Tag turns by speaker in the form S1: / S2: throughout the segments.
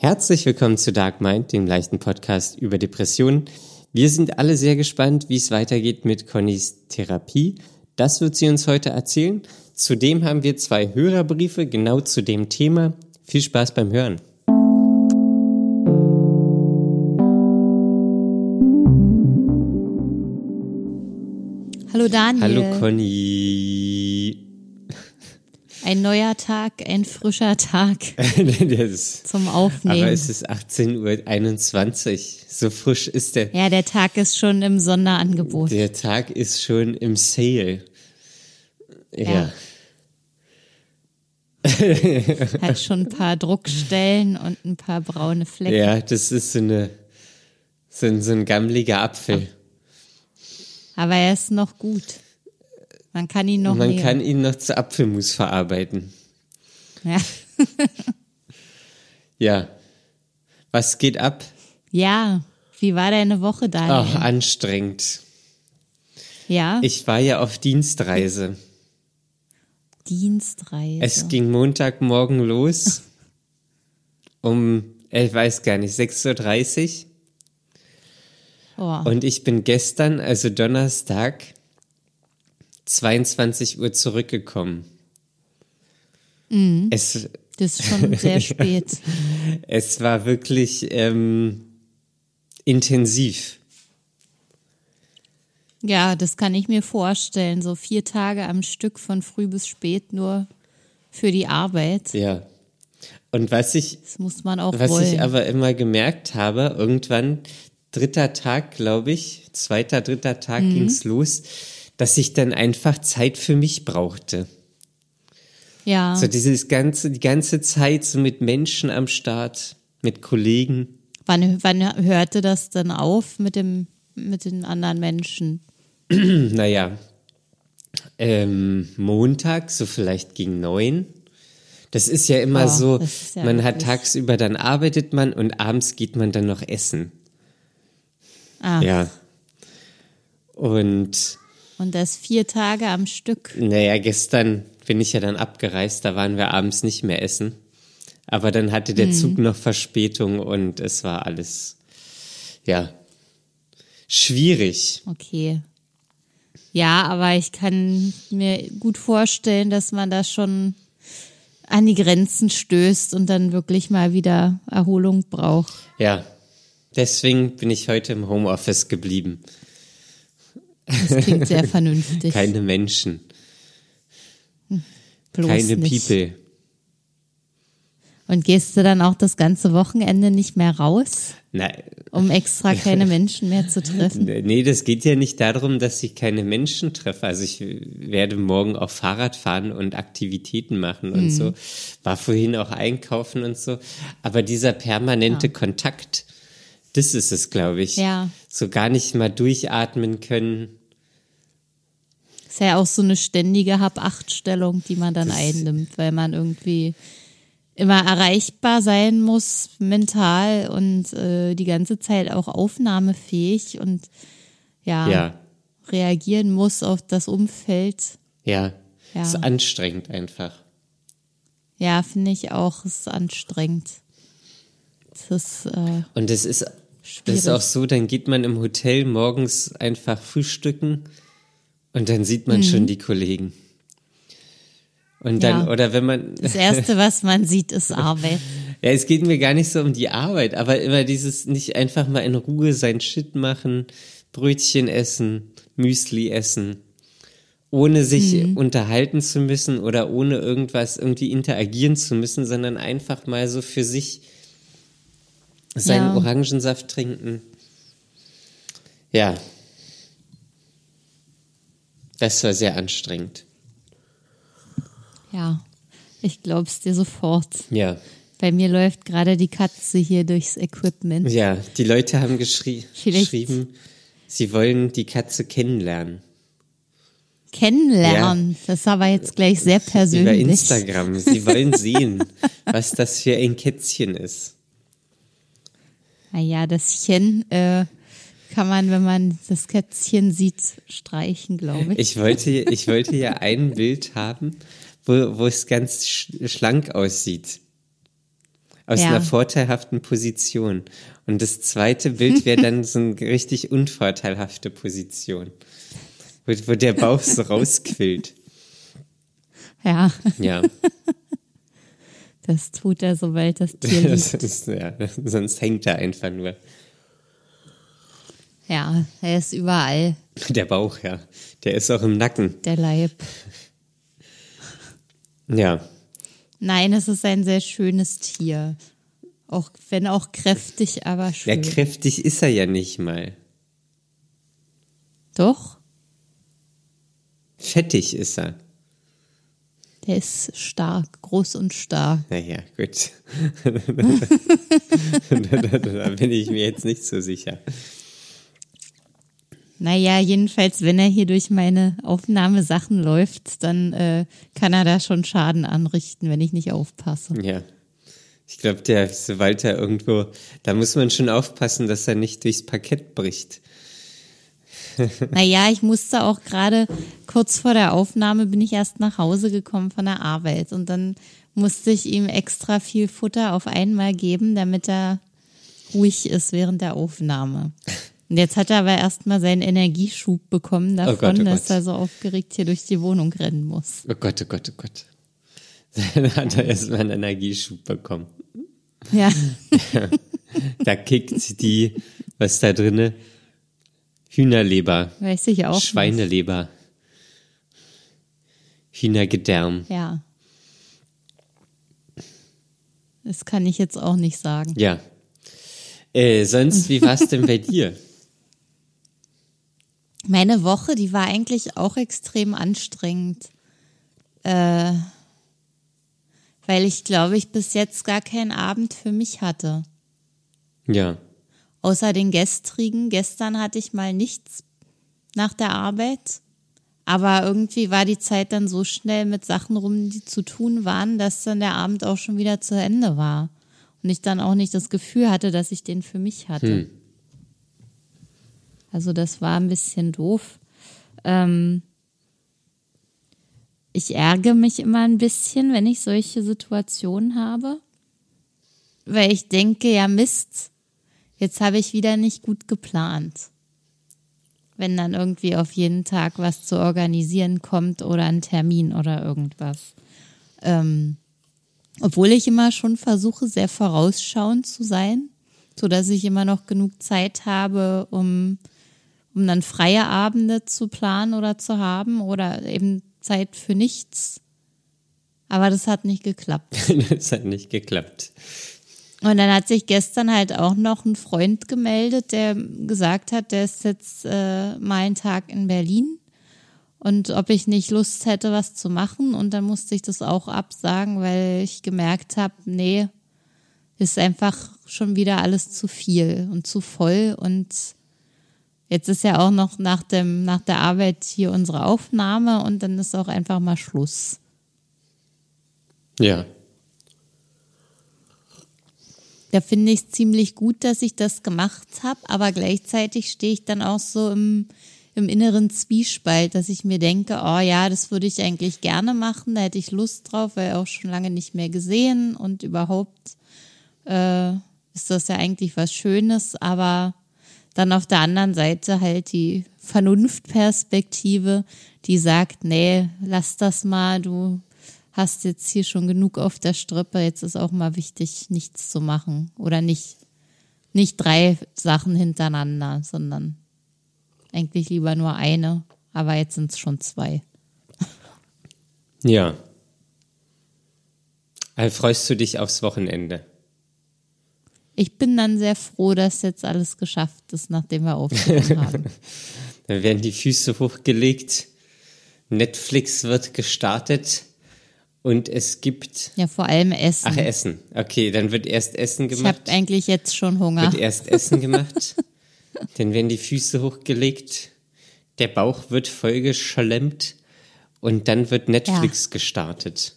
S1: Herzlich willkommen zu Dark Mind, dem leichten Podcast über Depressionen. Wir sind alle sehr gespannt, wie es weitergeht mit Connys Therapie. Das wird sie uns heute erzählen. Zudem haben wir zwei Hörerbriefe genau zu dem Thema. Viel Spaß beim Hören.
S2: Hallo Daniel.
S1: Hallo Conny.
S2: Ein neuer Tag, ein frischer Tag zum Aufnehmen.
S1: aber es ist 18.21 Uhr. So frisch ist der.
S2: ja, der Tag ist schon im Sonderangebot.
S1: Der Tag ist schon im Sale. Ja.
S2: Ja. Hat schon ein paar Druckstellen und ein paar braune Flecken.
S1: Ja, das ist so, eine, so, ein, so ein gammeliger Apfel.
S2: Aber er ist noch gut. Man kann ihn noch
S1: Man
S2: nehmen.
S1: kann ihn noch zu Apfelmus verarbeiten.
S2: ja.
S1: Ja. Was geht ab?
S2: ja, wie war deine Woche, Daniel?
S1: Ach, anstrengend.
S2: ja,
S1: Ich war ja auf Dienstreise.
S2: Dienstreise.
S1: Es ging Montagmorgen los. Um, ich weiß gar nicht, 6.30 Uhr.
S2: oh,
S1: Und ich bin gestern, also Donnerstag, 22 Uhr zurückgekommen.
S2: Mhm.
S1: Es,
S2: das ist schon sehr spät.
S1: es war wirklich ähm, intensiv.
S2: Ja, das kann ich mir vorstellen. So vier Tage am Stück von früh bis spät nur für die Arbeit.
S1: Ja. Und was ich,
S2: Das muss man auch
S1: was
S2: wollen.
S1: ich aber immer gemerkt habe, irgendwann, dritter Tag, glaube ich, zweiter, dritter Tag
S2: Mhm.
S1: ging's los, dass ich dann einfach Zeit für mich brauchte.
S2: ja,
S1: So dieses ganze, die ganze Zeit so mit Menschen am Start, mit Kollegen.
S2: wann, wann hörte das denn auf mit dem mit den anderen Menschen?
S1: Naja, ähm, Montag, so vielleicht gegen neun. Das ist ja immer
S2: Oh,
S1: so,
S2: ja
S1: man hat tagsüber, dann arbeitet man und abends geht man dann noch essen.
S2: Ah,
S1: Ja. Und
S2: und das vier Tage am Stück.
S1: naja, gestern bin ich ja dann abgereist, da waren wir abends nicht mehr essen. Aber dann hatte der Zug noch Verspätung und es war alles, ja, schwierig.
S2: Okay. Ja, aber ich kann mir gut vorstellen, dass man da schon an die Grenzen stößt und dann wirklich mal wieder Erholung braucht.
S1: Ja, deswegen bin ich heute im Homeoffice geblieben.
S2: Das klingt sehr vernünftig.
S1: Keine Menschen,
S2: Bloß
S1: keine
S2: nicht.
S1: People.
S2: Und gehst du dann auch das ganze Wochenende nicht mehr raus,
S1: Nein,
S2: um extra keine Menschen mehr zu treffen?
S1: nee, das geht ja nicht darum, dass ich keine Menschen treffe. Also ich werde morgen auch Fahrrad fahren und Aktivitäten machen und so. War vorhin auch einkaufen und so. Aber dieser permanente Kontakt, das ist es, glaube ich.
S2: Ja.
S1: So gar nicht mal durchatmen können.
S2: Ist ja auch so eine ständige Hab-Acht-Stellung, die man dann einnimmt, weil man irgendwie immer erreichbar sein muss, mental und äh, die ganze Zeit auch aufnahmefähig und ja,
S1: Ja,
S2: reagieren muss auf das Umfeld.
S1: ja.
S2: Ja.
S1: Ist anstrengend einfach.
S2: Ja, finde ich auch, ist anstrengend. Das äh,
S1: Und es ist, das ist auch so, dann geht man im Hotel morgens einfach frühstücken und dann sieht man schon die Kollegen. Und dann,
S2: Mhm. Ja.
S1: oder wenn man,
S2: das Erste, was man sieht, ist Arbeit.
S1: ja, es geht mir gar nicht so um die Arbeit, aber immer dieses nicht einfach mal in Ruhe sein Shit machen, Brötchen essen, Müsli essen, ohne sich
S2: Mhm.
S1: unterhalten zu müssen oder ohne irgendwas irgendwie interagieren zu müssen, sondern einfach mal so für sich seinen
S2: Ja.
S1: Orangensaft trinken. Ja. Das war sehr anstrengend.
S2: Ja, ich glaub's dir sofort.
S1: Ja.
S2: Bei mir läuft gerade die Katze hier durchs Equipment.
S1: Ja, die Leute haben geschrie
S2: Vielleicht-
S1: geschrieben, sie wollen die Katze kennenlernen.
S2: Kennenlernen. Das ist aber jetzt gleich sehr
S1: Über
S2: persönlich.
S1: Instagram. Sie wollen sehen, was das für ein Kätzchen ist.
S2: Naja, das Chen äh, kann man, wenn man das Kätzchen sieht, streichen, glaube ich.
S1: Ich wollte, ich wollte ja ein Bild haben, wo, wo es ganz sch schlank aussieht. aus
S2: Ja.
S1: einer vorteilhaften Position. Und das zweite Bild wäre dann so eine richtig unvorteilhafte Position, wo, wo der Bauch so rausquillt.
S2: Ja,
S1: Ja,
S2: das tut er, sobald das Tier
S1: das
S2: liegt.
S1: ist, ja, sonst hängt er einfach nur.
S2: Ja, er ist überall,
S1: Der Bauch, ja. Der ist auch im Nacken.
S2: der Leib.
S1: Ja,
S2: Nein, es ist ein sehr schönes Tier. Auch wenn auch kräftig, aber
S1: ja,
S2: schön.
S1: kräftig ist er ja nicht mal.
S2: Doch,
S1: Fettig ist er.
S2: Der ist stark, groß und stark.
S1: Naja, gut. da, bin ich mir jetzt nicht so sicher.
S2: Naja, jedenfalls, wenn er hier durch meine Aufnahmesachen läuft, dann äh, kann er da schon Schaden anrichten, wenn ich nicht aufpasse.
S1: Ja. Ich glaube, der, sobald er irgendwo, da muss man schon aufpassen, dass er nicht durchs Parkett bricht.
S2: Naja, ich musste auch gerade kurz vor der Aufnahme bin ich erst nach Hause gekommen von der Arbeit und dann musste ich ihm extra viel Futter auf einmal geben, damit er ruhig ist während der Aufnahme. Und jetzt hat er aber erstmal seinen Energieschub bekommen davon,
S1: Oh Gott, oh
S2: dass
S1: Gott.
S2: er so aufgeregt hier durch die Wohnung rennen muss.
S1: Oh Gott, oh Gott, oh Gott. Dann hat er erstmal einen Energieschub bekommen.
S2: Ja,
S1: Da kickt die, was da drinne? Hühnerleber,
S2: weiß ich auch. nicht.
S1: Schweineleber, Hühnergedärm.
S2: Ja. Das kann ich jetzt auch nicht sagen.
S1: Ja. Äh, sonst, wie war's denn bei dir?
S2: Meine Woche, die war eigentlich auch extrem anstrengend. Äh, weil ich glaube, ich bis jetzt gar keinen Abend für mich hatte.
S1: Ja.
S2: Außer den gestrigen. Gestern hatte ich mal nichts nach der Arbeit. Aber irgendwie war die Zeit dann so schnell mit Sachen rum, die zu tun waren, dass dann der Abend auch schon wieder zu Ende war. Und ich dann auch nicht das Gefühl hatte, dass ich den für mich hatte. Also das war ein bisschen doof. Ähm ich ärgere mich immer ein bisschen, wenn ich solche Situationen habe. Weil ich denke, ja Mist, jetzt habe ich wieder nicht gut geplant. Wenn dann irgendwie auf jeden Tag was zu organisieren kommt oder ein Termin oder irgendwas. Ähm, obwohl ich immer schon versuche, sehr vorausschauend zu sein, so dass ich immer noch genug Zeit habe, um, um dann freie Abende zu planen oder zu haben oder eben Zeit für nichts. Aber das hat nicht geklappt.
S1: das hat nicht geklappt.
S2: Und dann hat sich gestern halt auch noch ein Freund gemeldet, der gesagt hat, der ist jetzt äh, mal einen Tag in Berlin und ob ich nicht Lust hätte, was zu machen. Und dann musste ich das auch absagen, weil ich gemerkt habe, nee, ist einfach schon wieder alles zu viel und zu voll. Und jetzt ist ja auch noch nach, dem, nach der Arbeit hier unsere Aufnahme und dann ist auch einfach mal Schluss.
S1: Ja.
S2: Da finde ich es ziemlich gut, dass ich das gemacht habe, aber gleichzeitig stehe ich dann auch so im, im inneren Zwiespalt, dass ich mir denke, oh ja, das würde ich eigentlich gerne machen, da hätte ich Lust drauf, weil auch schon lange nicht mehr gesehen und überhaupt äh, ist das ja eigentlich was Schönes, aber dann auf der anderen Seite halt die Vernunftperspektive, die sagt, nee, lass das mal, du hast jetzt hier schon genug auf der Strippe, jetzt ist auch mal wichtig, nichts zu machen oder nicht, nicht drei Sachen hintereinander, sondern eigentlich lieber nur eine, aber jetzt sind es schon zwei.
S1: Ja. Also freust du dich aufs Wochenende?
S2: Ich bin dann sehr froh, dass jetzt alles geschafft ist, nachdem wir aufgenommen haben.
S1: Dann werden die Füße hochgelegt, Netflix wird gestartet und es gibt.
S2: Ja, vor allem Essen.
S1: Ach, Essen. Okay, dann wird erst Essen
S2: ich habe
S1: gemacht.
S2: eigentlich jetzt schon Hunger.
S1: Wird erst Essen gemacht. dann werden die Füße hochgelegt, der Bauch wird vollgeschlemmt und dann wird Netflix gestartet.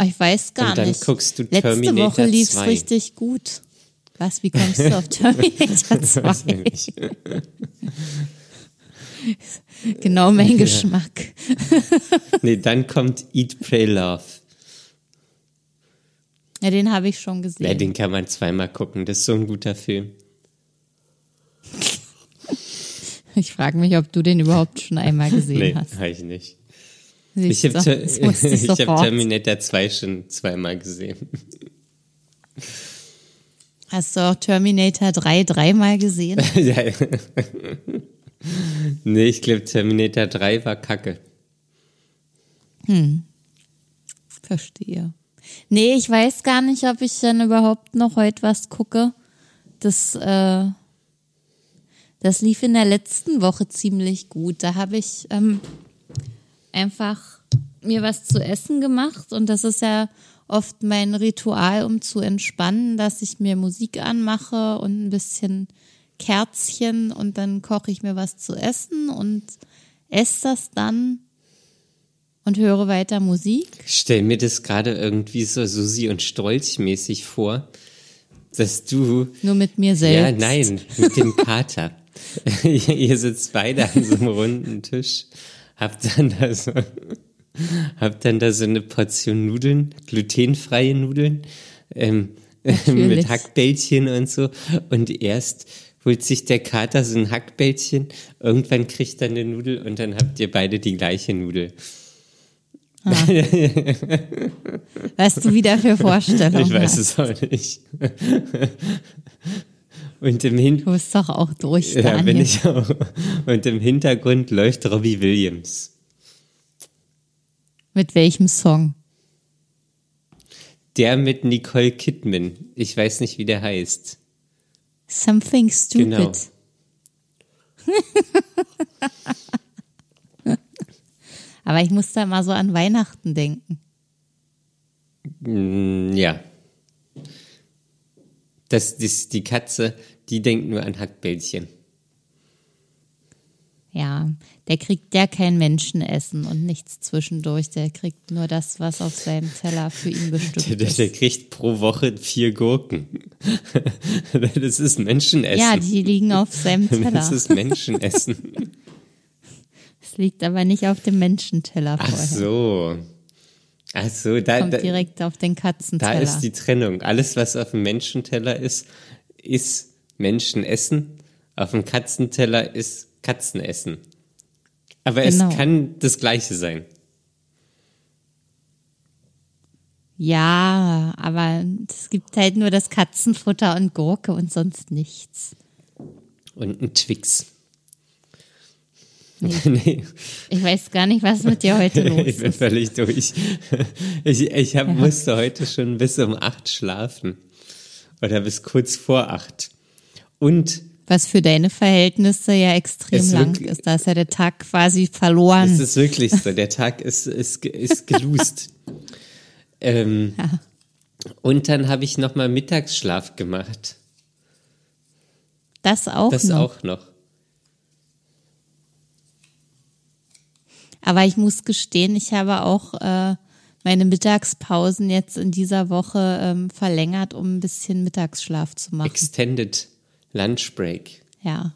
S2: Oh, ich weiß gar
S1: Und dann
S2: nicht.
S1: guckst du
S2: Letzte
S1: Terminator
S2: Woche lief's
S1: 2.
S2: richtig gut. Was, wie kommst du auf Terminator 2? genau mein Geschmack.
S1: Nee, dann kommt Eat, Pray, Love.
S2: Ja, den habe ich schon gesehen.
S1: Ja, den kann man zweimal gucken. Das ist so ein guter Film.
S2: Ich frage mich, ob du den überhaupt schon einmal gesehen
S1: nee,
S2: hast.
S1: habe ich nicht.
S2: Siehst
S1: Ich habe
S2: ich
S1: hab. Terminator 2 schon zweimal gesehen.
S2: Hast du auch Terminator 3 dreimal gesehen?
S1: ja. Nee, ich glaube, Terminator 3 war kacke.
S2: Verstehe. Nee, ich weiß gar nicht, ob ich dann überhaupt noch heute was gucke. Das, äh, das lief in der letzten Woche ziemlich gut. Da habe ich ähm, einfach mir was zu essen gemacht und das ist ja oft mein Ritual, um zu entspannen, dass ich mir Musik anmache und ein bisschen Kerzchen und dann koche ich mir was zu essen und esse das dann und höre weiter Musik.
S1: Stell mir das gerade irgendwie so Susi und Strolch mäßig vor, dass du
S2: Nur mit mir
S1: Ja,
S2: selbst.
S1: nein, mit dem Kater. Ihr sitzt beide an so einem runden Tisch, habt dann da so, habt dann da so eine Portion Nudeln, glutenfreie Nudeln, ähm, mit. Hackbällchen und so. Und erst holt sich der Kater so ein Hackbällchen, irgendwann kriegt er eine Nudel und dann habt ihr beide die gleiche Nudel.
S2: Was du wieder für Vorstellungen
S1: Ich weiß
S2: hast.
S1: es auch nicht. Und im Hin
S2: Du bist doch auch durch,
S1: Ja,
S2: Daniel.
S1: bin ich auch. Und im Hintergrund läuft Robbie Williams.
S2: Mit welchem Song?
S1: Der mit Nicole Kidman. Ich weiß nicht, wie der heißt.
S2: Something Stupid.
S1: Genau.
S2: Aber ich muss da mal so an Weihnachten denken.
S1: Mm, ja. Das, das, die Katze, die denkt nur an Hackbällchen.
S2: Ja, der kriegt ja kein Menschenessen und nichts zwischendurch. Der kriegt nur das, was auf seinem Teller für ihn
S1: Der,
S2: bestimmt
S1: der,
S2: ist.
S1: der kriegt pro Woche vier Gurken. Das ist Menschenessen.
S2: Ja, die liegen auf seinem
S1: Das
S2: Teller.
S1: ist Menschenessen.
S2: Es liegt aber nicht auf dem Menschenteller
S1: Ach
S2: vorher.
S1: so. Ach so, da,
S2: Kommt
S1: da,
S2: direkt auf den
S1: Da
S2: Katzenteller.
S1: ist die Trennung. Alles, was auf dem Menschenteller ist, ist Menschenessen. Auf dem Katzenteller ist Katzenessen. Aber
S2: Genau.
S1: es kann das Gleiche sein.
S2: Ja, aber es gibt halt nur das Katzenfutter und Gurke und sonst nichts.
S1: Und ein Twix.
S2: Nee.
S1: nee,
S2: Ich weiß gar nicht, was mit dir heute los
S1: ich bin
S2: ist.
S1: völlig durch. Ich, ich hab, musste heute schon bis um acht schlafen. Oder bis kurz vor acht. Und
S2: Was für deine Verhältnisse ja extrem
S1: Es
S2: lang
S1: wird-
S2: ist. Da ist ja der Tag quasi verloren.
S1: es ist wirklich so, der Tag ist, ist, ist gelust. ähm,
S2: Ja.
S1: Und dann habe ich nochmal Mittagsschlaf gemacht.
S2: Das auch
S1: Das
S2: noch.
S1: auch noch.
S2: Aber ich muss gestehen, ich habe auch äh, meine Mittagspausen jetzt in dieser Woche ähm, verlängert, um ein bisschen Mittagsschlaf zu machen.
S1: Extended Lunch Break.
S2: Ja.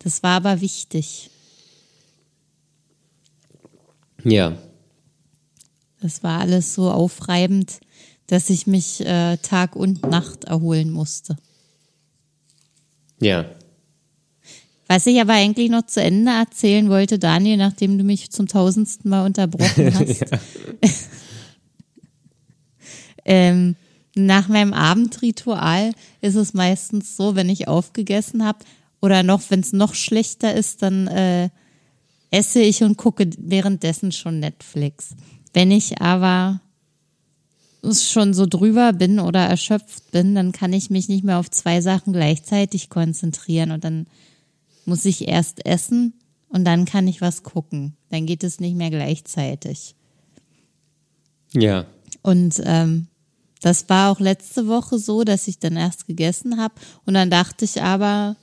S2: Das war aber wichtig.
S1: Ja.
S2: Das war alles so aufreibend, dass ich mich äh, Tag und Nacht erholen musste.
S1: Ja.
S2: Was ich aber eigentlich noch zu Ende erzählen wollte, Daniel, nachdem du mich zum tausendsten Mal unterbrochen hast. ähm, nach meinem Abendritual ist es meistens so, wenn ich aufgegessen habe oder noch, wenn es noch schlechter ist, dann äh, esse ich und gucke währenddessen schon Netflix. Wenn ich aber schon so drüber bin oder erschöpft bin, dann kann ich mich nicht mehr auf zwei Sachen gleichzeitig konzentrieren und dann muss ich erst essen und dann kann ich was gucken. Dann geht es nicht mehr gleichzeitig.
S1: Ja.
S2: Und ähm, das war auch letzte Woche so, dass ich dann erst gegessen habe und dann dachte ich aber,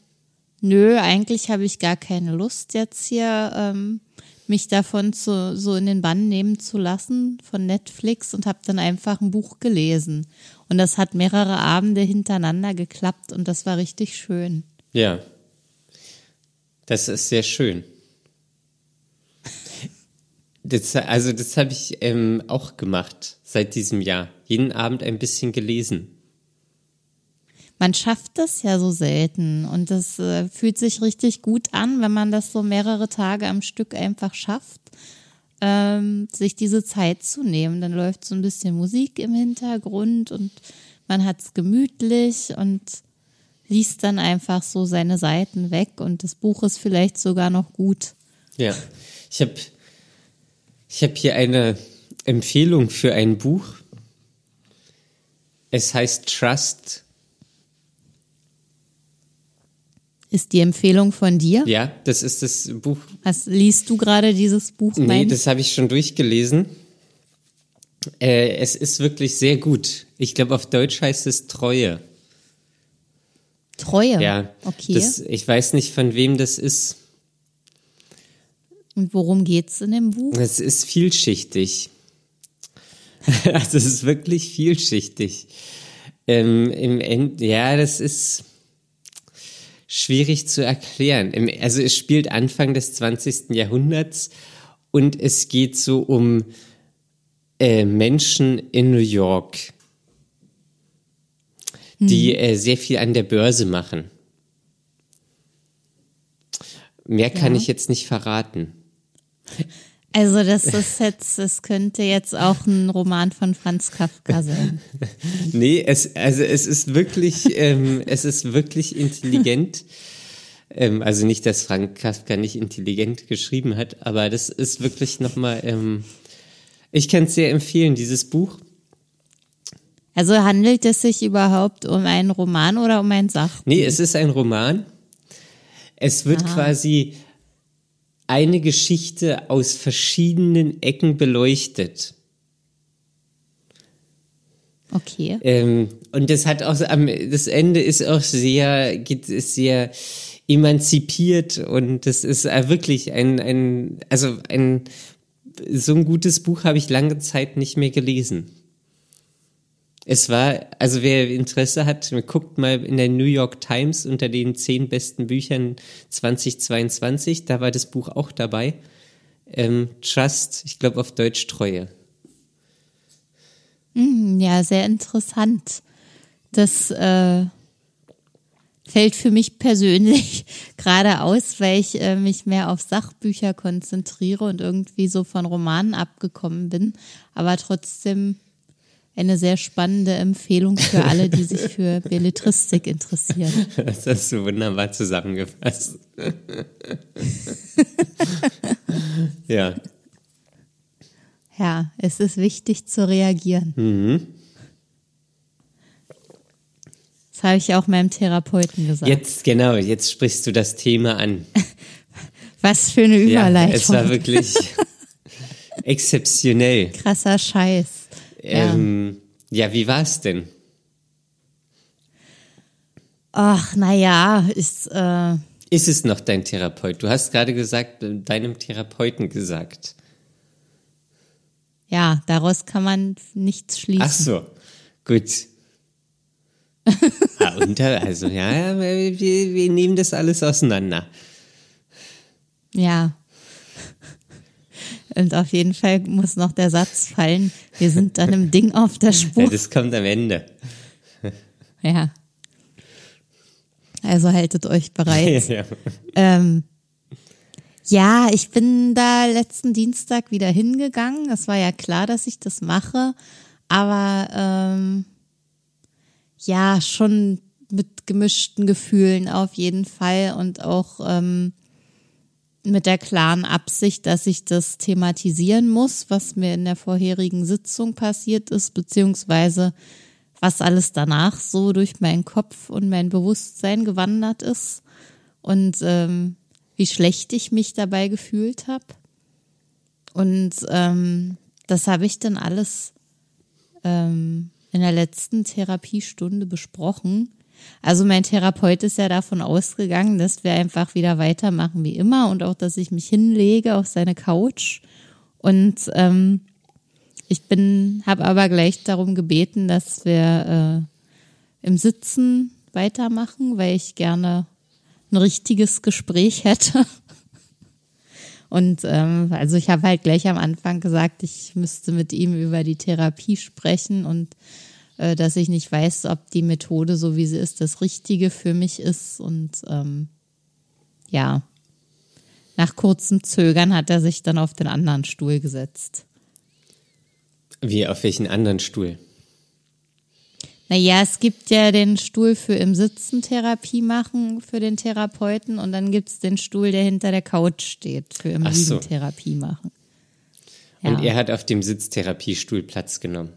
S2: nö, eigentlich habe ich gar keine Lust jetzt hier ähm, mich davon zu, so in den Bann nehmen zu lassen von Netflix und habe dann einfach ein Buch gelesen. Und das hat mehrere Abende hintereinander geklappt und das war richtig schön.
S1: Ja. Das ist sehr schön. Das, also das habe ich ähm, auch gemacht seit diesem Jahr. jeden Abend ein bisschen gelesen.
S2: Man schafft das ja so selten und das äh, fühlt sich richtig gut an, wenn man das so mehrere Tage am Stück einfach schafft, ähm, sich diese Zeit zu nehmen. Dann läuft so ein bisschen Musik im Hintergrund und man hat es gemütlich und liest dann einfach so seine Seiten weg und das Buch ist vielleicht sogar noch gut.
S1: Ja, ich habe ich hab hier eine Empfehlung für ein Buch. Es heißt Trust
S2: Ist die Empfehlung von dir?
S1: Ja, das ist das Buch.
S2: Was, liest du gerade dieses Buch?
S1: Nee, das habe ich schon durchgelesen. Äh, es ist wirklich sehr gut. Ich glaube, auf Deutsch heißt es Treue.
S2: Treue?
S1: Ja.
S2: Okay.
S1: Das, ich weiß nicht, von wem das ist.
S2: Und worum geht's in dem Buch?
S1: Es ist vielschichtig. also es ist wirklich vielschichtig. Ähm, Im End, ja, das ist schwierig zu erklären. Also es spielt Anfang des 20. Jahrhunderts und es geht so um äh, Menschen in New York, die äh, sehr viel an der Börse machen. Mehr kann
S2: Ja.
S1: ich jetzt nicht verraten.
S2: Also das ist jetzt, das könnte jetzt auch ein Roman von Franz Kafka sein.
S1: Nee, es, also es ist wirklich, ähm, es ist wirklich intelligent. Ähm, also nicht, dass Frank Kafka nicht intelligent geschrieben hat, aber das ist wirklich nochmal, ähm, ich kann es sehr empfehlen, dieses Buch.
S2: Also handelt es sich überhaupt um einen Roman oder um ein Sachbuch?
S1: Nee, es ist ein Roman. Es wird quasi eine Geschichte aus verschiedenen Ecken beleuchtet.
S2: Okay.
S1: Ähm, und das hat auch, am- das Ende ist auch sehr, geht, ist sehr emanzipiert und das ist äh, wirklich ein, ein, also ein, so ein gutes Buch habe ich lange Zeit nicht mehr gelesen. Es war, also wer Interesse hat, guckt mal in der New York Times unter den zehn besten Büchern 2022, da war das Buch auch dabei. Ähm, Trust, ich glaube auf Deutsch Treue.
S2: Ja, sehr interessant. Das äh, fällt für mich persönlich gerade aus, weil ich äh, mich mehr auf Sachbücher konzentriere und irgendwie so von Romanen abgekommen bin. Aber trotzdem eine sehr spannende Empfehlung für alle, die sich für Belletristik interessieren.
S1: Das hast du wunderbar zusammengefasst. ja.
S2: Ja, es ist wichtig zu reagieren. Das habe ich auch meinem Therapeuten gesagt.
S1: Jetzt, genau, jetzt sprichst du das Thema an.
S2: Was für eine
S1: Ja,
S2: Überleitung.
S1: es war wirklich exzeptionell.
S2: Krasser Scheiß. Ja.
S1: Ähm, ja, wie war es denn?
S2: Ach, naja, ist, äh,
S1: Ist es noch dein Therapeut? Du hast gerade gesagt, äh, deinem Therapeuten gesagt.
S2: ja, daraus kann man nichts schließen.
S1: Ach so, gut. ah, unter, also ja, ja, wir, wir nehmen das alles auseinander.
S2: Ja. Und auf jeden Fall muss noch der Satz fallen, wir sind dann im Ding auf der
S1: Ja,
S2: Spur.
S1: das kommt am Ende.
S2: Ja. Also haltet euch bereit.
S1: ja.
S2: Ähm, ja, ich bin da letzten Dienstag wieder hingegangen. Es war ja klar, dass ich das mache, aber ähm, ja, schon mit gemischten Gefühlen auf jeden Fall und auch ähm, mit der klaren Absicht, dass ich das thematisieren muss, was mir in der vorherigen Sitzung passiert ist, beziehungsweise was alles danach so durch meinen Kopf und mein Bewusstsein gewandert ist und ähm, wie schlecht ich mich dabei gefühlt habe. Und ähm, das habe ich dann alles ähm, in der letzten Therapiestunde besprochen. Also mein Therapeut ist ja davon ausgegangen, dass wir einfach wieder weitermachen wie immer und auch, dass ich mich hinlege auf seine Couch. Und ähm, ich bin, habe aber gleich darum gebeten, dass wir äh, im Sitzen weitermachen, weil ich gerne ein richtiges Gespräch hätte. Und ähm, also ich habe halt gleich am Anfang gesagt, ich müsste mit ihm über die Therapie sprechen und dass ich nicht weiß, ob die Methode, so wie sie ist, das Richtige für mich ist. Und ähm, ja, nach kurzem Zögern hat er sich dann auf den anderen Stuhl gesetzt.
S1: Wie, auf welchen anderen Stuhl?
S2: Naja, es gibt ja den Stuhl für im Sitzen Therapie machen für den Therapeuten und dann gibt es den Stuhl, der hinter der Couch steht, für im
S1: Ach so.
S2: Liegen Therapie machen.
S1: Und er hat auf dem Sitztherapiestuhl Platz genommen.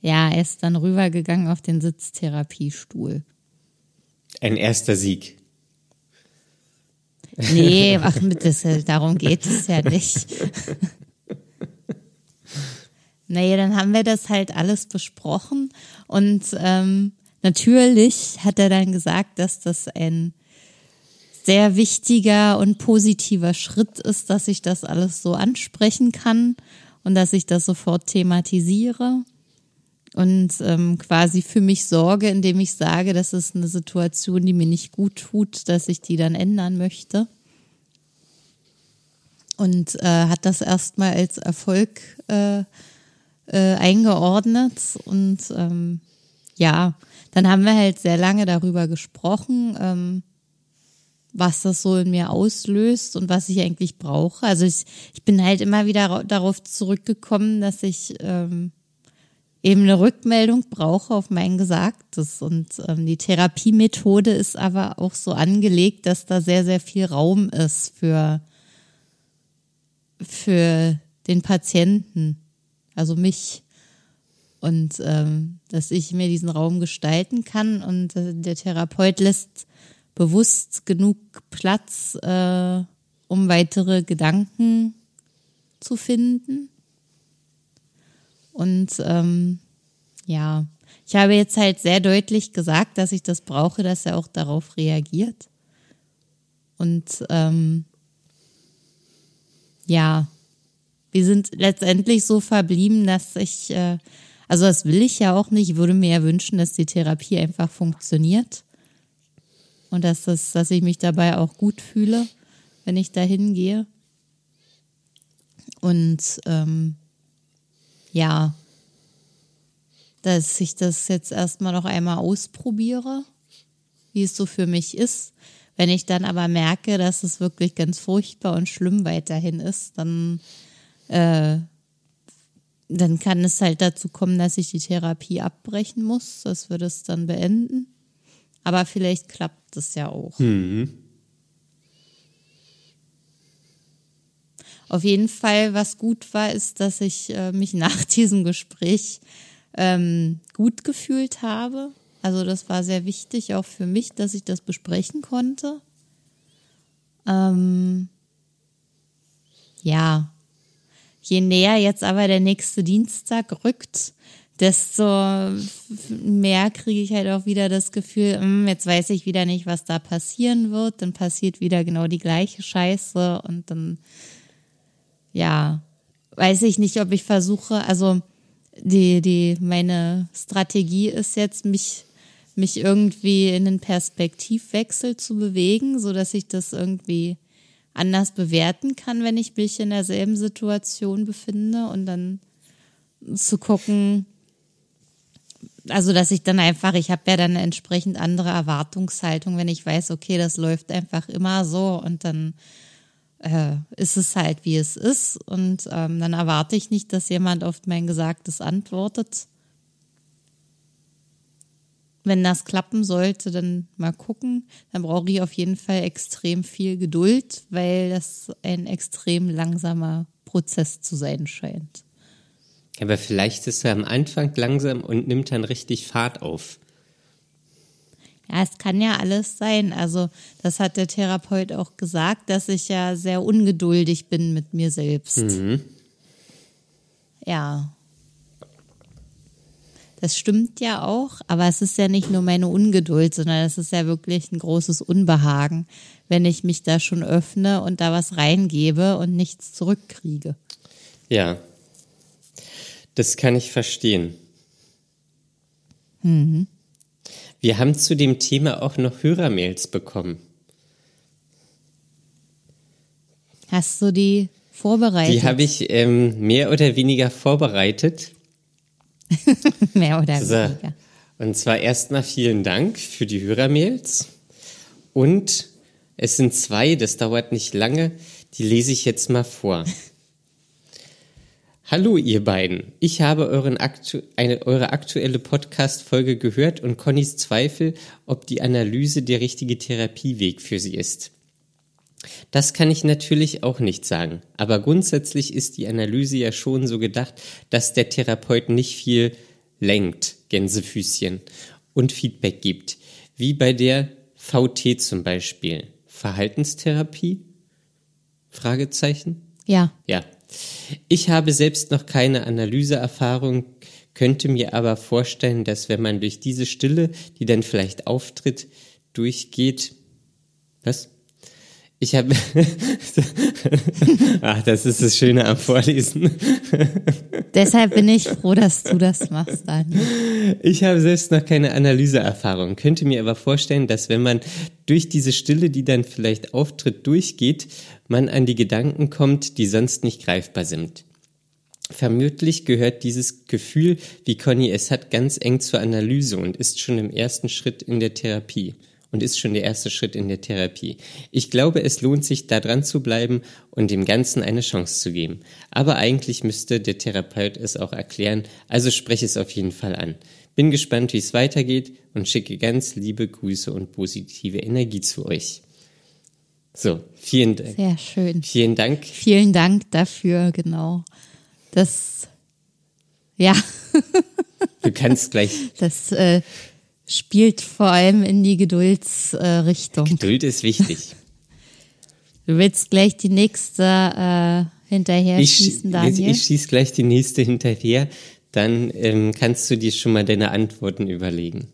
S2: Ja, er ist dann rübergegangen auf den Sitztherapiestuhl.
S1: Ein erster Sieg.
S2: Nee, ach, mit das, darum geht es ja nicht. naja, dann haben wir das halt alles besprochen und ähm, natürlich hat er dann gesagt, dass das ein sehr wichtiger und positiver Schritt ist, dass ich das alles so ansprechen kann und dass ich das sofort thematisiere und ähm, quasi für mich sorge, indem ich sage, das ist eine Situation, die mir nicht gut tut, dass ich die dann ändern möchte. Und äh, hat das erstmal als Erfolg äh, äh, eingeordnet. Und ähm, ja, dann haben wir halt sehr lange darüber gesprochen, ähm, was das so in mir auslöst und was ich eigentlich brauche. Also ich, ich bin halt immer wieder darauf zurückgekommen, dass ich ähm, eben eine Rückmeldung brauche auf mein Gesagtes. Und ähm, die Therapiemethode ist aber auch so angelegt, dass da sehr, sehr viel Raum ist für, für den Patienten, also mich. Und ähm, dass ich mir diesen Raum gestalten kann und äh, der Therapeut lässt bewusst genug Platz, äh, um weitere Gedanken zu finden. Und ähm, ja, ich habe jetzt halt sehr deutlich gesagt, dass ich das brauche, dass er auch darauf reagiert. Und ähm, ja, wir sind letztendlich so verblieben, dass ich, äh, also das will ich ja auch nicht, ich würde mir ja wünschen, dass die Therapie einfach funktioniert und dass, das, dass ich mich dabei auch gut fühle, wenn ich da hingehe. Und ähm, ja, dass ich das jetzt erstmal noch einmal ausprobiere, wie es so für mich ist. Wenn ich dann aber merke, dass es wirklich ganz furchtbar und schlimm weiterhin ist, dann, äh, dann kann es halt dazu kommen, dass ich die Therapie abbrechen muss, dass wir das dann beenden. Aber vielleicht klappt es ja auch.
S1: Mhm.
S2: Auf jeden Fall, was gut war, ist, dass ich äh, mich nach diesem Gespräch ähm, gut gefühlt habe. Also das war sehr wichtig auch für mich, dass ich das besprechen konnte. Ähm, ja, je näher jetzt aber der nächste Dienstag rückt, desto mehr kriege ich halt auch wieder das Gefühl, hm, jetzt weiß ich wieder nicht, was da passieren wird. Dann passiert wieder genau die gleiche Scheiße und dann, ja, weiß ich nicht, ob ich versuche, also die, die, meine Strategie ist jetzt, mich, mich irgendwie in einen Perspektivwechsel zu bewegen, so dass ich das irgendwie anders bewerten kann, wenn ich mich in derselben Situation befinde und dann zu gucken, also dass ich dann einfach, ich habe ja dann eine entsprechend andere Erwartungshaltung, wenn ich weiß, okay, das läuft einfach immer so und dann äh, ist es halt, wie es ist. Und ähm, dann erwarte ich nicht, dass jemand auf mein Gesagtes antwortet. Wenn das klappen sollte, dann mal gucken. Dann brauche ich auf jeden Fall extrem viel Geduld, weil das ein extrem langsamer Prozess zu sein scheint.
S1: Aber vielleicht ist er am Anfang langsam und nimmt dann richtig Fahrt auf.
S2: Ja, es kann ja alles sein. Also das hat der Therapeut auch gesagt, dass ich ja sehr ungeduldig bin mit mir selbst.
S1: Mhm.
S2: Ja. Das stimmt ja auch, aber es ist ja nicht nur meine Ungeduld, sondern es ist ja wirklich ein großes Unbehagen, wenn ich mich da schon öffne und da was reingebe und nichts zurückkriege.
S1: Ja, das kann ich verstehen.
S2: Mhm.
S1: Wir haben zu dem Thema auch noch Hörermails bekommen.
S2: Hast du die vorbereitet?
S1: Die habe ich ähm, mehr oder weniger vorbereitet.
S2: mehr oder
S1: So.
S2: weniger.
S1: Und zwar erstmal vielen Dank für die Hörermails. Und es sind zwei, das dauert nicht lange, die lese ich jetzt mal vor. Hallo ihr beiden, ich habe euren aktu eine, eure aktuelle Podcast-Folge gehört und Connys Zweifel, ob die Analyse der richtige Therapieweg für sie ist. Das kann ich natürlich auch nicht sagen, aber grundsätzlich ist die Analyse ja schon so gedacht, dass der Therapeut nicht viel lenkt, Gänsefüßchen, und Feedback gibt, wie bei der VT zum Beispiel. Verhaltenstherapie? Fragezeichen?
S2: Ja.
S1: Ja. Ich habe selbst noch keine Analyseerfahrung, könnte mir aber vorstellen, dass wenn man durch diese Stille, die dann vielleicht auftritt, durchgeht. Was? Ich habe. Ach, das ist das Schöne am Vorlesen.
S2: Deshalb bin ich froh, dass du das machst, Daniel.
S1: Ich habe selbst noch keine Analyseerfahrung, könnte mir aber vorstellen, dass wenn man durch diese Stille, die dann vielleicht auftritt, durchgeht, man an die Gedanken kommt, die sonst nicht greifbar sind. Vermutlich gehört dieses Gefühl, wie Conny es hat, ganz eng zur Analyse und ist schon im ersten Schritt in der Therapie. Und ist schon der erste Schritt in der Therapie. Ich glaube, es lohnt sich, da dran zu bleiben und dem Ganzen eine Chance zu geben. Aber eigentlich müsste der Therapeut es auch erklären, also spreche es auf jeden Fall an. Bin gespannt, wie es weitergeht und schicke ganz liebe Grüße und positive Energie zu euch. So, vielen Dank.
S2: Sehr schön.
S1: Vielen Dank.
S2: Vielen Dank dafür, genau. Das, ja,
S1: Du kannst gleich.
S2: das äh, spielt vor allem in die Geduldsrichtung. Äh.
S1: Geduld ist wichtig.
S2: du willst gleich die nächste äh, hinterher
S1: Ich,
S2: schießen, Daniel?
S1: ich schieß gleich die nächste hinterher. Dann ähm, kannst du dir schon mal deine Antworten überlegen.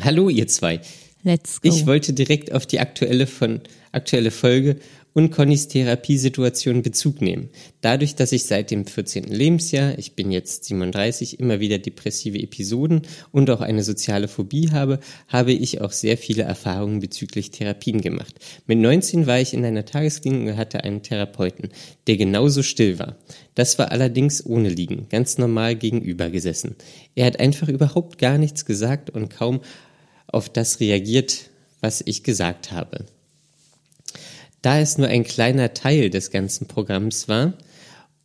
S1: Hallo, ihr zwei.
S2: Let's go.
S1: Ich wollte direkt auf die aktuelle, von, aktuelle Folge und Connys Therapiesituation Bezug nehmen. Dadurch, dass ich seit dem 14. Lebensjahr, ich bin jetzt 37, immer wieder depressive Episoden und auch eine soziale Phobie habe, habe ich auch sehr viele Erfahrungen bezüglich Therapien gemacht. Mit 19 war ich in einer Tagesklinik und hatte einen Therapeuten, der genauso still war. Das war allerdings ohne Liegen, ganz normal gegenüber gesessen. Er hat einfach überhaupt gar nichts gesagt und kaum auf das reagiert, was ich gesagt habe. Da es nur ein kleiner Teil des ganzen Programms war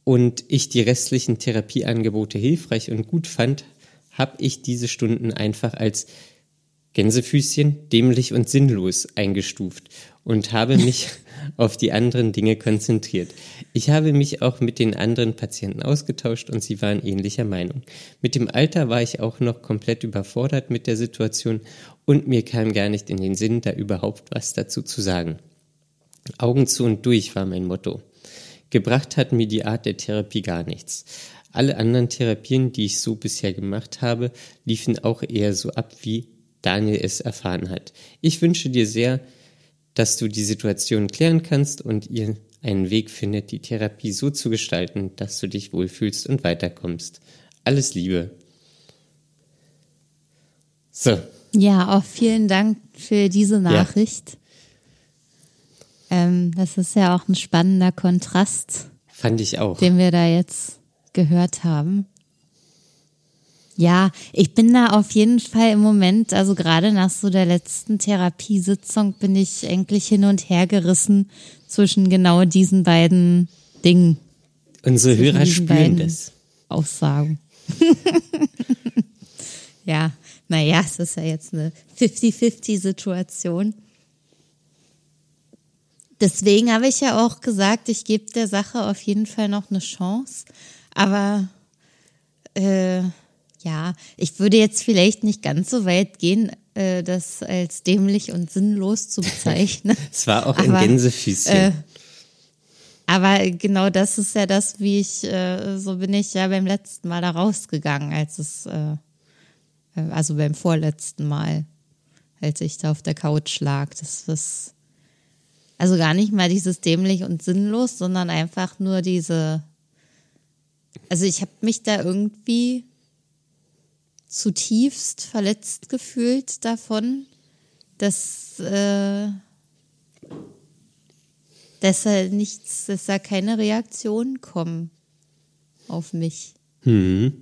S1: und ich die restlichen Therapieangebote hilfreich und gut fand, habe ich diese Stunden einfach als Gänsefüßchen, dämlich und sinnlos eingestuft und habe mich auf die anderen Dinge konzentriert. Ich habe mich auch mit den anderen Patienten ausgetauscht und sie waren ähnlicher Meinung. Mit dem Alter war ich auch noch komplett überfordert mit der Situation und mir kam gar nicht in den Sinn, da überhaupt was dazu zu sagen. Augen zu und durch war mein Motto. Gebracht hat mir die Art der Therapie gar nichts. Alle anderen Therapien, die ich so bisher gemacht habe, liefen auch eher so ab, wie Daniel es erfahren hat. Ich wünsche dir sehr, dass du die Situation klären kannst und ihr einen Weg findet, die Therapie so zu gestalten, dass du dich wohlfühlst und weiterkommst. Alles Liebe. So,
S2: Ja, auch vielen Dank für diese Nachricht. Ähm, das ist ja auch ein spannender Kontrast,
S1: fand ich auch.
S2: den wir da jetzt gehört haben. Ja, ich bin da auf jeden Fall im Moment, also gerade nach so der letzten Therapiesitzung bin ich eigentlich hin und her gerissen zwischen genau diesen beiden Dingen,
S1: Unsere
S2: zwischen
S1: Hörer spüren das.
S2: Aussagen. ja, naja, es ist ja jetzt eine 50-50-Situation. Deswegen habe ich ja auch gesagt, ich gebe der Sache auf jeden Fall noch eine Chance. Aber äh, ja, ich würde jetzt vielleicht nicht ganz so weit gehen, äh, das als dämlich und sinnlos zu bezeichnen.
S1: Es war auch ein
S2: Aber,
S1: Gänsefüßchen.
S2: äh, Aber genau das ist ja das, wie ich, äh, so bin ich ja beim letzten Mal da rausgegangen, als es, äh, äh, also beim vorletzten Mal, als ich da auf der Couch lag. Das ist, also gar nicht mal dieses dämlich und sinnlos, sondern einfach nur diese, also ich habe mich da irgendwie zutiefst verletzt gefühlt davon, dass, äh, dass da nichts, dass da keine Reaktionen kommen auf mich.
S1: Hm.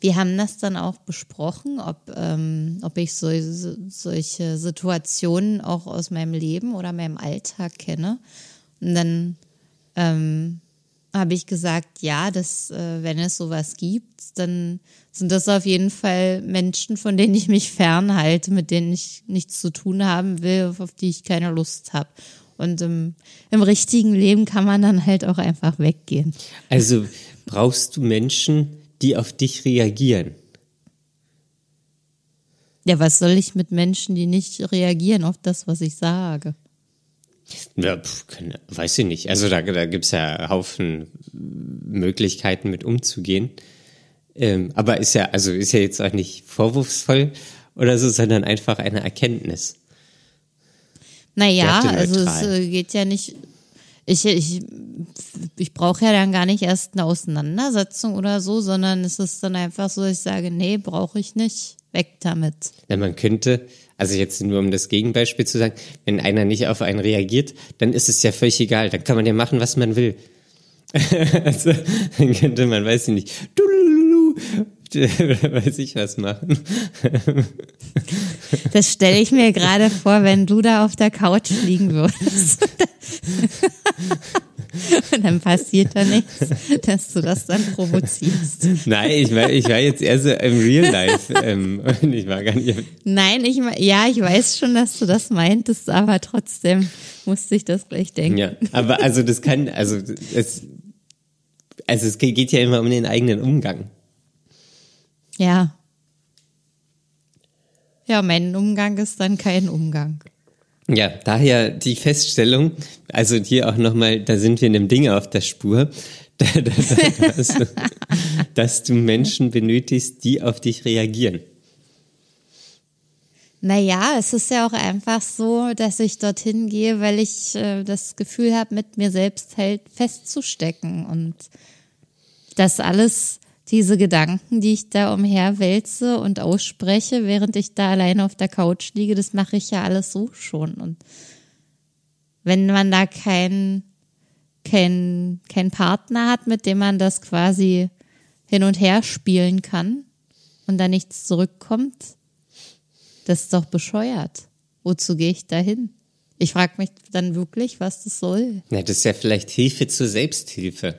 S2: Wir haben das dann auch besprochen, ob, ähm, ob ich so, so, solche Situationen auch aus meinem Leben oder meinem Alltag kenne. Und dann ähm, habe ich gesagt, ja, dass äh, wenn es sowas gibt, dann sind das auf jeden Fall Menschen, von denen ich mich fernhalte, mit denen ich nichts zu tun haben will, auf die ich keine Lust habe. Und im, im richtigen Leben kann man dann halt auch einfach weggehen.
S1: Also brauchst du Menschen, die auf dich reagieren?
S2: Ja, was soll ich mit Menschen, die nicht reagieren auf das, was ich sage?
S1: Ja, pf, keine, weiß ich nicht. Also da, da gibt es ja Haufen Möglichkeiten mit umzugehen. Ähm, aber ist ja, also ist ja jetzt auch nicht vorwurfsvoll oder so, sondern einfach eine Erkenntnis.
S2: Naja, also es äh, geht ja nicht. Ich, ich, ich brauche ja dann gar nicht erst eine Auseinandersetzung oder so, sondern es ist dann einfach so, ich sage, nee, brauche ich nicht, weg damit.
S1: Ja, man könnte, also jetzt nur um das Gegenbeispiel zu sagen, wenn einer nicht auf einen reagiert, dann ist es ja völlig egal, dann kann man ja machen, was man will. also, dann könnte man, weiß ich nicht, weiß ich was machen.
S2: Das stelle ich mir gerade vor, wenn du da auf der Couch liegen würdest. Und dann passiert da nichts, dass du das dann provozierst.
S1: Nein, ich war, ich war jetzt eher so im Real Life. Ähm, ich war gar nicht.
S2: Nein, ich, ja, ich weiß schon, dass du das meintest, aber trotzdem musste ich das gleich denken.
S1: Ja, aber also das kann, also es, also es geht ja immer um den eigenen Umgang.
S2: Ja. Ja, mein Umgang ist dann kein Umgang.
S1: Ja, daher die Feststellung, also hier auch nochmal, da sind wir in dem Ding auf der Spur, dass, du, dass du Menschen benötigst, die auf dich reagieren.
S2: Naja, es ist ja auch einfach so, dass ich dorthin gehe, weil ich äh, das Gefühl habe, mit mir selbst halt festzustecken und das alles diese Gedanken, die ich da umherwälze und ausspreche, während ich da alleine auf der Couch liege, das mache ich ja alles so schon. Und wenn man da keinen kein, kein Partner hat, mit dem man das quasi hin und her spielen kann und da nichts zurückkommt, das ist doch bescheuert. Wozu gehe ich da hin? Ich frage mich dann wirklich, was das soll.
S1: Na, das ist ja vielleicht Hilfe zur Selbsthilfe.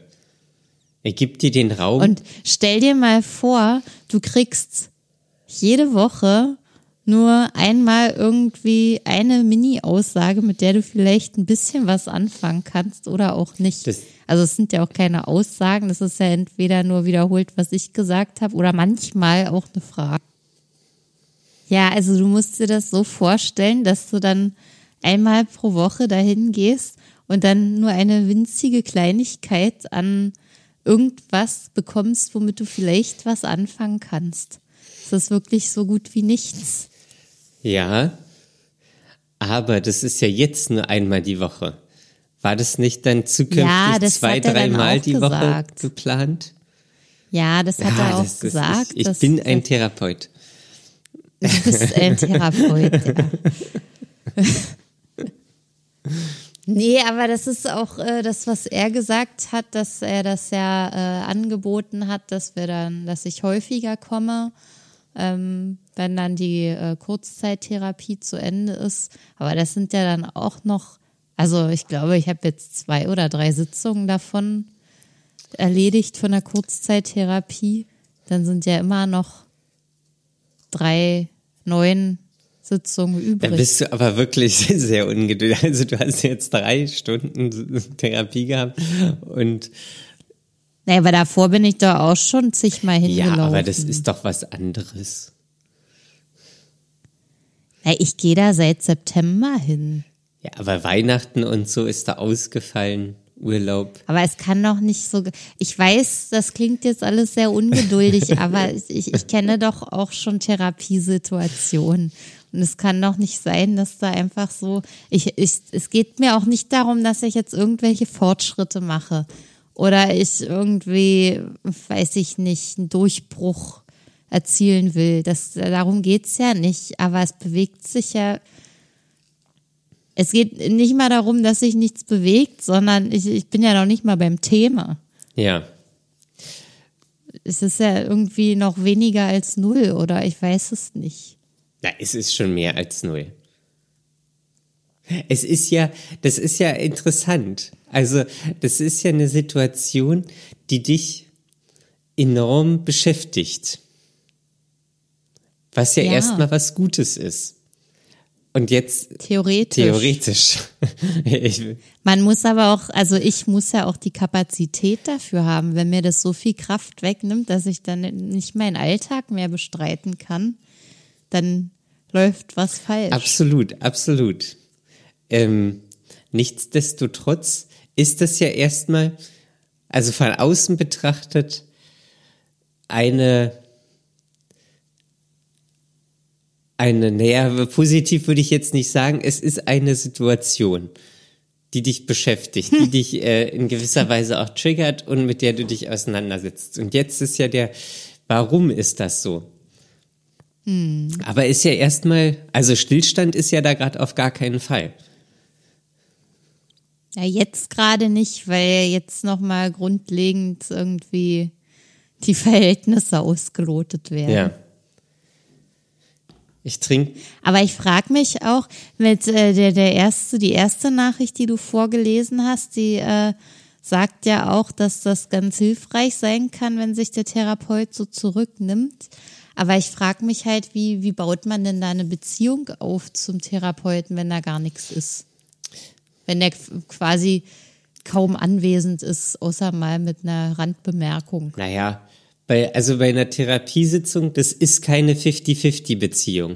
S1: Er gibt dir den Raum.
S2: Und stell dir mal vor, du kriegst jede Woche nur einmal irgendwie eine Mini-Aussage, mit der du vielleicht ein bisschen was anfangen kannst oder auch nicht. Das also es sind ja auch keine Aussagen, das ist ja entweder nur wiederholt, was ich gesagt habe, oder manchmal auch eine Frage. Ja, also du musst dir das so vorstellen, dass du dann einmal pro Woche dahin gehst und dann nur eine winzige Kleinigkeit an irgendwas bekommst, womit du vielleicht was anfangen kannst. Das ist wirklich so gut wie nichts.
S1: Ja, aber das ist ja jetzt nur einmal die Woche. War das nicht dann zukünftig ja, zwei, dreimal die gesagt. Woche geplant?
S2: Ja, das hat ja, er auch gesagt.
S1: ich, ich bin ein Therapeut.
S2: Du bist ein Therapeut, ja. Nee, aber das ist auch äh, das, was er gesagt hat, dass er das ja äh, angeboten hat, dass wir dann, dass ich häufiger komme, ähm, wenn dann die äh, Kurzzeittherapie zu Ende ist. Aber das sind ja dann auch noch, also ich glaube, ich habe jetzt zwei oder drei Sitzungen davon erledigt von der Kurzzeittherapie. Dann sind ja immer noch drei, neun Sitzung übrig.
S1: Da bist du aber wirklich sehr ungeduldig. Also du hast jetzt drei Stunden Therapie gehabt und
S2: naja, aber davor bin ich doch auch schon zigmal hingelaufen. Ja,
S1: aber das ist doch was anderes.
S2: Na, ich gehe da seit September hin.
S1: Ja, aber Weihnachten und so ist da ausgefallen. Urlaub.
S2: Aber es kann doch nicht so. Ich weiß, das klingt jetzt alles sehr ungeduldig, aber ich, ich kenne doch auch schon Therapiesituationen. Und es kann doch nicht sein, dass da einfach so, ich, ich, es geht mir auch nicht darum, dass ich jetzt irgendwelche Fortschritte mache oder ich irgendwie, weiß ich nicht, einen Durchbruch erzielen will. Das, darum geht's ja nicht, aber es bewegt sich ja Es geht nicht mal darum, dass sich nichts bewegt, sondern ich, ich bin ja noch nicht mal beim Thema.
S1: Ja.
S2: Es ist ja irgendwie noch weniger als null oder ich weiß es nicht.
S1: Na, es ist schon mehr als null. Es ist ja, das ist ja interessant. Also, das ist ja eine Situation, die dich enorm beschäftigt. Was ja, ja. erstmal was Gutes ist. Und jetzt.
S2: Theoretisch.
S1: Theoretisch.
S2: Man muss aber auch, also ich muss ja auch die Kapazität dafür haben, wenn mir das so viel Kraft wegnimmt, dass ich dann nicht meinen Alltag mehr bestreiten kann, dann läuft was falsch.
S1: Absolut, absolut. Ähm, nichtsdestotrotz ist das ja erstmal, also von außen betrachtet, eine eine, naja, positiv würde ich jetzt nicht sagen, es ist eine Situation, die dich beschäftigt, die dich äh, in gewisser Weise auch triggert und mit der du dich auseinandersetzt. Und jetzt ist ja der, warum ist das so? Hm. Aber ist ja erstmal, also Stillstand ist ja da gerade auf gar keinen Fall.
S2: Ja, jetzt gerade nicht, weil jetzt nochmal grundlegend irgendwie die Verhältnisse ausgelotet werden. Ja.
S1: Ich trinke.
S2: Aber ich frage mich auch mit äh, der, der erste, die erste Nachricht, die du vorgelesen hast, die äh, sagt ja auch, dass das ganz hilfreich sein kann, wenn sich der Therapeut so zurücknimmt. Aber ich frage mich halt, wie, wie baut man denn da eine Beziehung auf zum Therapeuten, wenn da gar nichts ist? Wenn der quasi kaum anwesend ist, außer mal mit einer Randbemerkung.
S1: Naja, bei, also bei einer Therapiesitzung, das ist keine 50-50-Beziehung.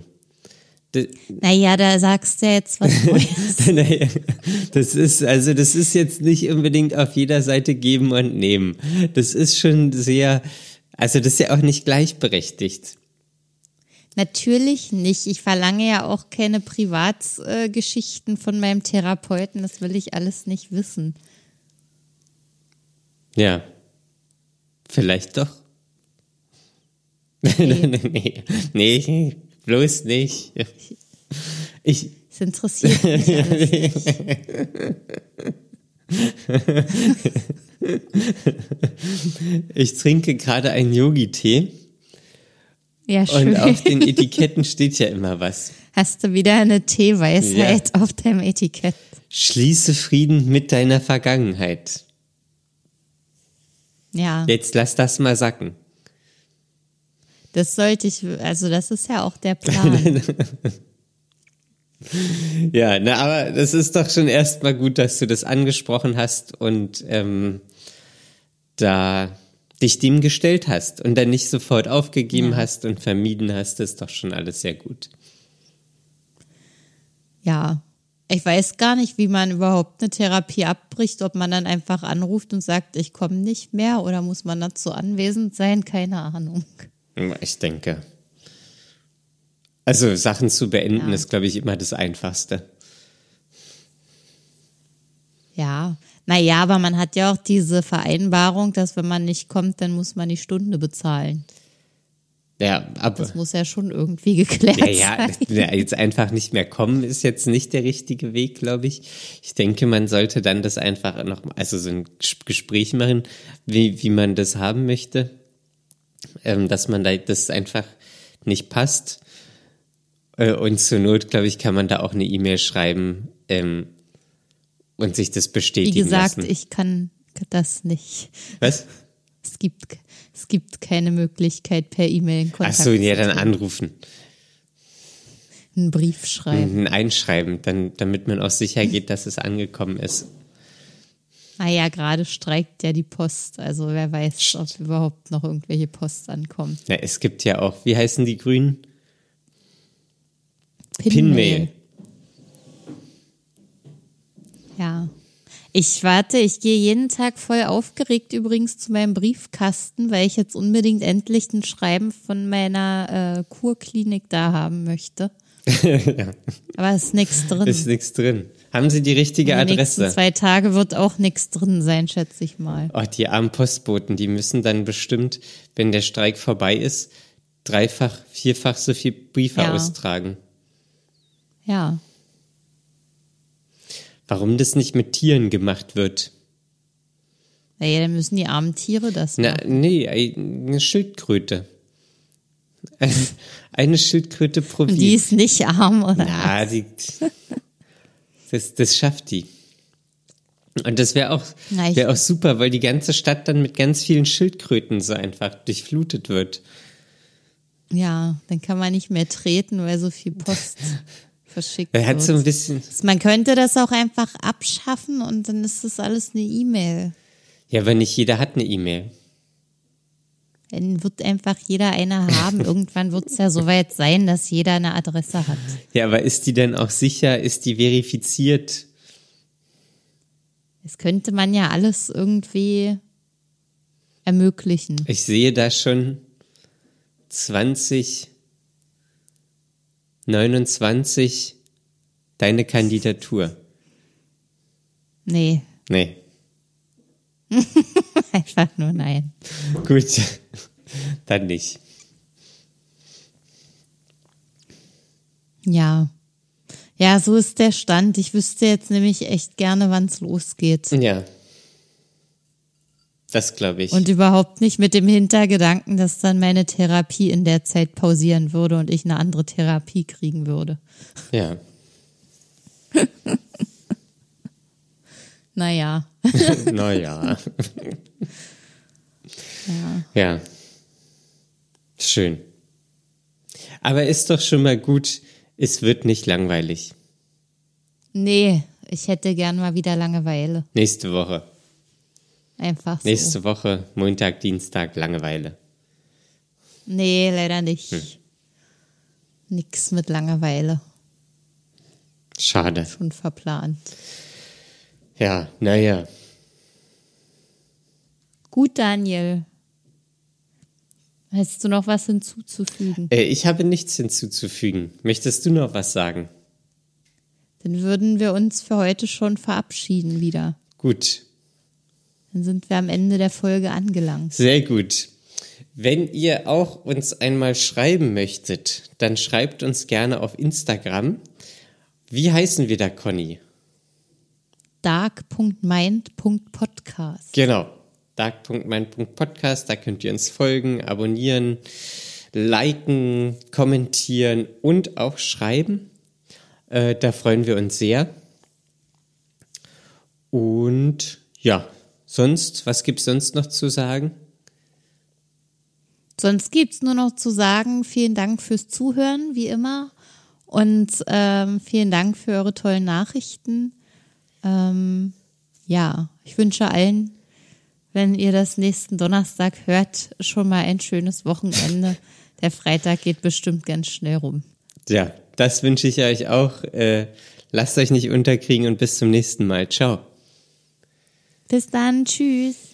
S2: Naja, da sagst du jetzt was Neues. naja,
S1: das ist, also das ist jetzt nicht unbedingt auf jeder Seite geben und nehmen. Das ist schon sehr, also das ist ja auch nicht gleichberechtigt.
S2: Natürlich nicht. Ich verlange ja auch keine Privatgeschichten von meinem Therapeuten. Das will ich alles nicht wissen.
S1: Ja. Vielleicht doch. Nee. nee, nee, bloß nicht.
S2: Ich. Es interessiert mich
S1: ich trinke gerade einen Yogi-Tee.
S2: Ja, schön.
S1: Und auf den Etiketten steht ja immer was.
S2: Hast du wieder eine Teeweisheit ja. auf deinem Etikett?
S1: Schließe Frieden mit deiner Vergangenheit.
S2: Ja.
S1: Jetzt lass das mal sacken.
S2: Das sollte ich, also das ist ja auch der Plan.
S1: ja, na, aber das ist doch schon erstmal gut, dass du das angesprochen hast und ähm, da dich dem gestellt hast und dann nicht sofort aufgegeben ja. hast und vermieden hast, das ist doch schon alles sehr gut.
S2: Ja, ich weiß gar nicht, wie man überhaupt eine Therapie abbricht, ob man dann einfach anruft und sagt, ich komme nicht mehr oder muss man dazu anwesend sein, keine Ahnung.
S1: Ich denke. Also Sachen zu beenden ja. ist, glaube ich, immer das Einfachste.
S2: Ja, naja, aber man hat ja auch diese Vereinbarung, dass wenn man nicht kommt, dann muss man die Stunde bezahlen.
S1: Ja, aber.
S2: Das muss ja schon irgendwie geklärt ja, ja, sein.
S1: Ja, jetzt einfach nicht mehr kommen ist jetzt nicht der richtige Weg, glaube ich. Ich denke, man sollte dann das einfach noch, also so ein Gespräch machen, wie, wie man das haben möchte ähm, dass man da das einfach nicht passt. Äh, und zur Not, glaube ich, kann man da auch eine E-Mail schreiben ähm, und sich das bestätigen
S2: Wie gesagt,
S1: lassen.
S2: ich kann das nicht.
S1: Was?
S2: Es gibt, es gibt keine Möglichkeit per E-Mail in
S1: Kontakt. Ach so, ja, dann anrufen.
S2: Einen Brief schreiben.
S1: Ein Einschreiben, dann, damit man auch sicher geht, dass es angekommen ist.
S2: Naja, gerade streikt ja die Post. Also wer weiß, ob überhaupt noch irgendwelche Post ankommt.
S1: Ja, es gibt ja auch, wie heißen die Grünen?
S2: Pinmail. Pinmail. Ja. Ich warte, ich gehe jeden Tag voll aufgeregt übrigens zu meinem Briefkasten, weil ich jetzt unbedingt endlich ein Schreiben von meiner äh, Kurklinik da haben möchte. ja. Aber es ist nichts drin.
S1: Ist nichts drin. Haben Sie die richtige Adresse?
S2: In zwei Tage wird auch nichts drin sein, schätze ich mal.
S1: Oh, die armen Postboten, die müssen dann bestimmt, wenn der Streik vorbei ist, dreifach, vierfach so viel Briefe ja. austragen.
S2: Ja.
S1: Warum das nicht mit Tieren gemacht wird?
S2: Naja, dann müssen die armen Tiere das
S1: Na,
S2: machen.
S1: nee, eine Schildkröte. Eine Schildkröte pro
S2: Und die ist nicht arm, oder?
S1: Ja, die, das, das schafft die. Und das wäre auch,
S2: Na,
S1: wär auch super, weil die ganze Stadt dann mit ganz vielen Schildkröten so einfach durchflutet wird.
S2: Ja, dann kann man nicht mehr treten, weil so viel Post verschickt
S1: Er hat so ein
S2: wird.
S1: bisschen,
S2: Man könnte das auch einfach abschaffen und dann ist das alles eine E-Mail.
S1: ja, aber nicht jeder hat eine E-Mail.
S2: Dann wird einfach jeder eine haben. Irgendwann wird es ja soweit sein, dass jeder eine Adresse hat.
S1: Ja, aber ist die denn auch sicher? Ist die verifiziert?
S2: Das könnte man ja alles irgendwie ermöglichen.
S1: Ich sehe da schon 20, 29 deine Kandidatur.
S2: Nee,
S1: Nee,
S2: einfach nur nein.
S1: gut, dann nicht.
S2: Ja. Ja, so ist der Stand. Ich wüsste jetzt nämlich echt gerne, wann es losgeht.
S1: Ja, das glaube ich.
S2: Und überhaupt nicht mit dem Hintergedanken, dass dann meine Therapie in der Zeit pausieren würde und ich eine andere Therapie kriegen würde.
S1: ja,
S2: Naja.
S1: naja.
S2: Ja.
S1: Ja. Schön. Aber ist doch schon mal gut, es wird nicht langweilig.
S2: Nee, ich hätte gern mal wieder Langeweile.
S1: Nächste Woche.
S2: Einfach so.
S1: Nächste Woche, Montag, Dienstag, Langeweile.
S2: Nee, leider nicht.
S1: Hm.
S2: Nix mit Langeweile.
S1: Schade.
S2: Schon verplant.
S1: Ja, naja.
S2: Gut, Daniel. Hast du noch was hinzuzufügen?
S1: Äh, ich habe nichts hinzuzufügen. Möchtest du noch was sagen?
S2: Dann würden wir uns für heute schon verabschieden wieder.
S1: Gut,
S2: Dann sind wir am Ende der Folge angelangt.
S1: sehr gut. Wenn ihr auch uns einmal schreiben möchtet, dann schreibt uns gerne auf Instagram. Wie heißen wir da, Conny?
S2: dark.mind.podcast.
S1: Genau. dark.mein.podcast, da könnt ihr uns folgen, abonnieren, liken, kommentieren und auch schreiben. Äh, da freuen wir uns sehr. Und ja, sonst, was gibt's sonst noch zu sagen?
S2: Sonst gibt's nur noch zu sagen, vielen Dank fürs Zuhören, wie immer. Und ähm, vielen Dank für eure tollen Nachrichten. Ähm, ja, ich wünsche allen, wenn ihr das nächsten Donnerstag hört, schon mal ein schönes Wochenende. Der Freitag geht bestimmt ganz schnell rum.
S1: Ja, das wünsche ich euch auch. Äh, lasst euch nicht unterkriegen und bis zum nächsten Mal. Ciao.
S2: Bis dann, tschüss.